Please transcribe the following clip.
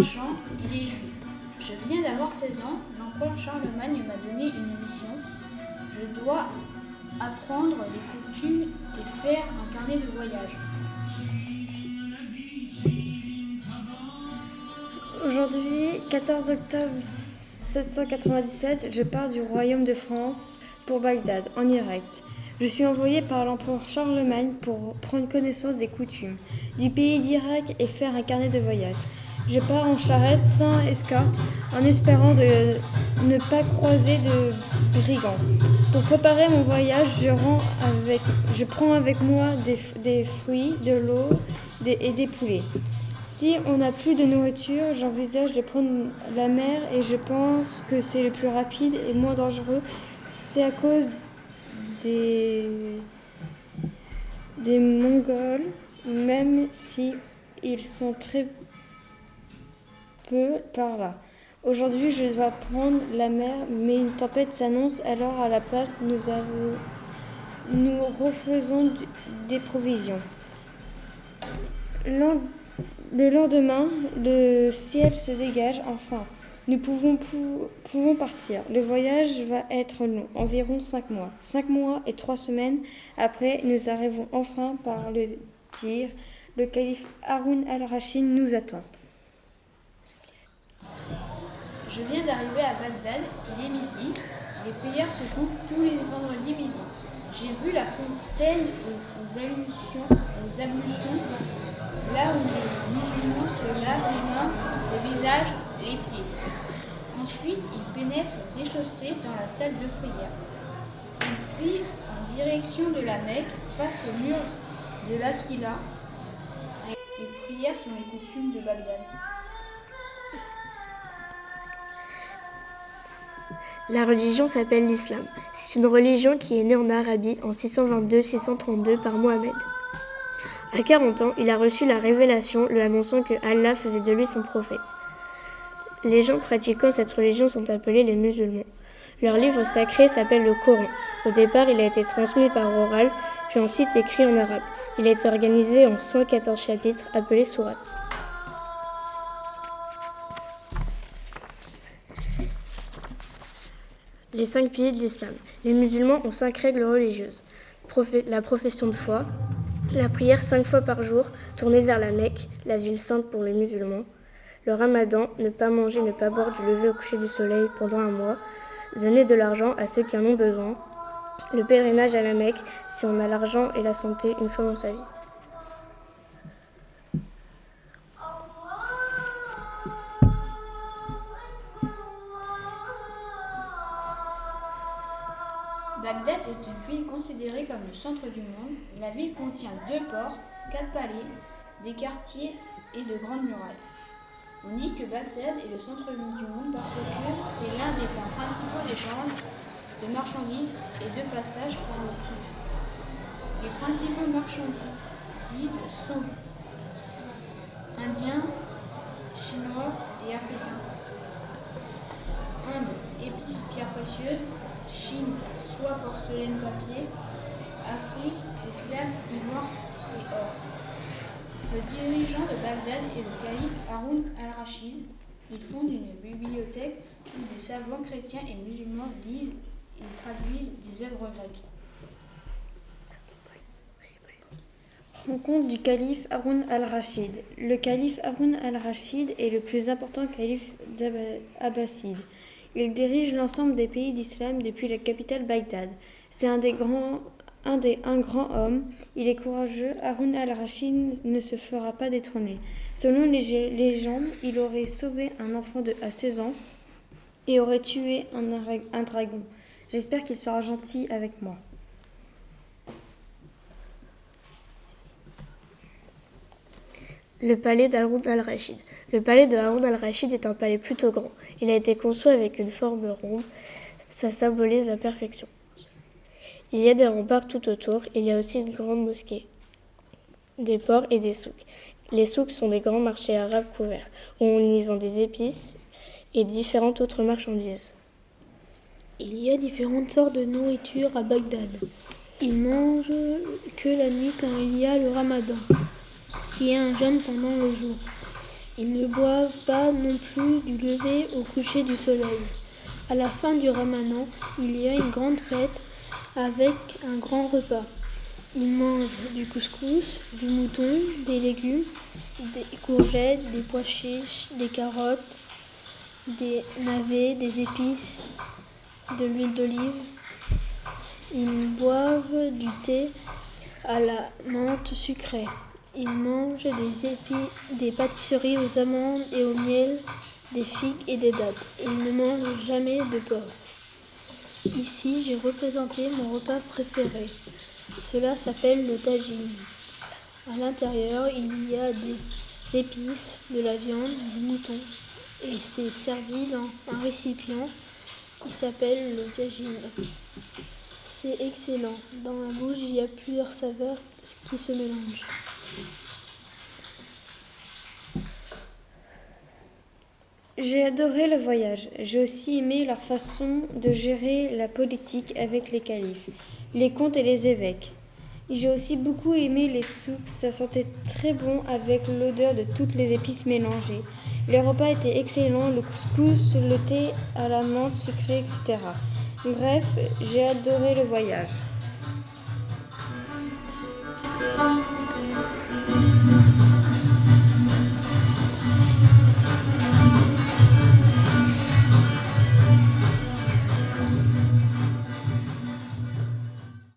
Je viens d'avoir 16 ans, l'empereur Charlemagne m'a donné une mission. Je dois apprendre les coutumes et faire un carnet de voyage. Aujourd'hui, 14 octobre 797, je pars du royaume de France pour Bagdad, en direct. Je suis envoyé par l'empereur Charlemagne pour prendre connaissance des coutumes du pays d'Irak et faire un carnet de voyage. Je pars en charrette sans escorte en espérant de ne pas croiser de brigands. Pour préparer mon voyage, je, prends avec moi des, fruits, de l'eau et des poulets. Si on n'a plus de nourriture, j'envisage de prendre la mer et je pense que c'est le plus rapide et moins dangereux. C'est à cause des, des Mongols, même si ils sont très peu par là. Aujourd'hui, je dois prendre la mer, mais une tempête s'annonce, alors à la place, nous, avons, nous refaisons des provisions. Le lendemain, le ciel se dégage enfin. Nous pouvons, pou- pouvons partir. Le voyage va être long, environ cinq mois. Cinq mois et trois semaines après, nous arrivons enfin par le tir. Le calife Haroun al-Rachid nous attend. Je viens d'arriver à Bagdad, il est midi. Les prières se font tous les vendredis midi. J'ai vu la fontaine aux, ablutions, aux ablutions, là où les musulmans se lavent les mains, le visage, les pieds. Ensuite, ils pénètrent déchaussés dans la salle de prière. Ils prient en direction de la Mecque, face au mur de l'Aquila. Les prières sont les coutumes de Bagdad. La religion s'appelle l'islam. C'est une religion qui est née en Arabie en 622-632 par Mohammed. À 40 ans, il a reçu la révélation lui annonçant que Allah faisait de lui son prophète. Les gens pratiquant cette religion sont appelés les musulmans. Leur livre sacré s'appelle le Coran. Au départ, il a été transmis par oral, puis ensuite écrit en arabe. Il été organisé en 114 chapitres appelés sourates. Les cinq piliers de l'islam. Les musulmans ont cinq règles religieuses. La profession de foi, la prière cinq fois par jour, tournée vers la Mecque, la ville sainte pour les musulmans. Le ramadan, ne pas manger, ne pas boire du lever au coucher du soleil pendant un mois. Donner de l'argent à ceux qui en ont besoin. Le pèlerinage à la Mecque, si on a l'argent et la santé une fois dans sa vie. Bagdad est une ville considérée comme le centre du monde. La ville contient deux ports, quatre palais, des quartiers et de grandes murailles. On dit que Bagdad est le centre du monde parce que c'est l'un des points principaux d'échange de marchandises et de passage par le. Les principaux marchandises sont indiens, chinois et africains. Inde, épices, pierres précieuses. Chine, porcelaine, papier. Afrique, esclaves, ivoire et or. Le dirigeant de Bagdad est le calife Haroun al-Rachid. Il fonde une bibliothèque où des savants chrétiens et musulmans lisent et traduisent des œuvres grecques. Rencontre du calife Haroun al-Rachid. Le calife Haroun al-Rachid est le plus important calife abbasside. Il dirige l'ensemble des pays d'islam depuis la capitale Bagdad. C'est un des grands un, des, un grand homme, il est courageux, Haroun al-Rachid ne se fera pas détrôner. Selon les légendes, il aurait sauvé un enfant de, à 16 ans et aurait tué un, un dragon. J'espère qu'il sera gentil avec moi. Le palais d'Haroun al-Rachid. Le palais de al-Rachid est un palais plutôt grand. Il a été conçu avec une forme ronde. Ça symbolise la perfection. Il y a des remparts tout autour. Il y a aussi une grande mosquée, des ports et des souks. Les souks sont des grands marchés arabes couverts où on y vend des épices et différentes autres marchandises. Il y a différentes sortes de nourriture à Bagdad. Ils mangent que la nuit quand il y a le ramadan, qui un jeûne pendant le jour. Ils ne boivent pas non plus du lever au coucher du soleil. À la fin du ramadan, il y a une grande fête avec un grand repas. Ils mangent du couscous, du mouton, des légumes, des courgettes, des pois chiches, des carottes, des navets, des épices, de l'huile d'olive. Ils boivent du thé à la menthe sucrée. Ils mangent des épis, des pâtisseries aux amandes et au miel, des figues et des dattes. Ils ne mangent jamais de porc. Ici, j'ai représenté mon repas préféré. Cela s'appelle le tagine. À l'intérieur, il y a des épices, de la viande, du mouton. Et c'est servi dans un récipient qui s'appelle le tagine. C'est excellent. Dans la bouche, il y a plusieurs saveurs qui se mélangent. J'ai adoré le voyage. J'ai aussi aimé leur façon de gérer la politique avec les califes, les comtes et les évêques. J'ai aussi beaucoup aimé les souks, ça sentait très bon avec l'odeur de toutes les épices mélangées. Les repas étaient excellents, le couscous, le thé à la menthe sucrée, etc. Bref, j'ai adoré le voyage.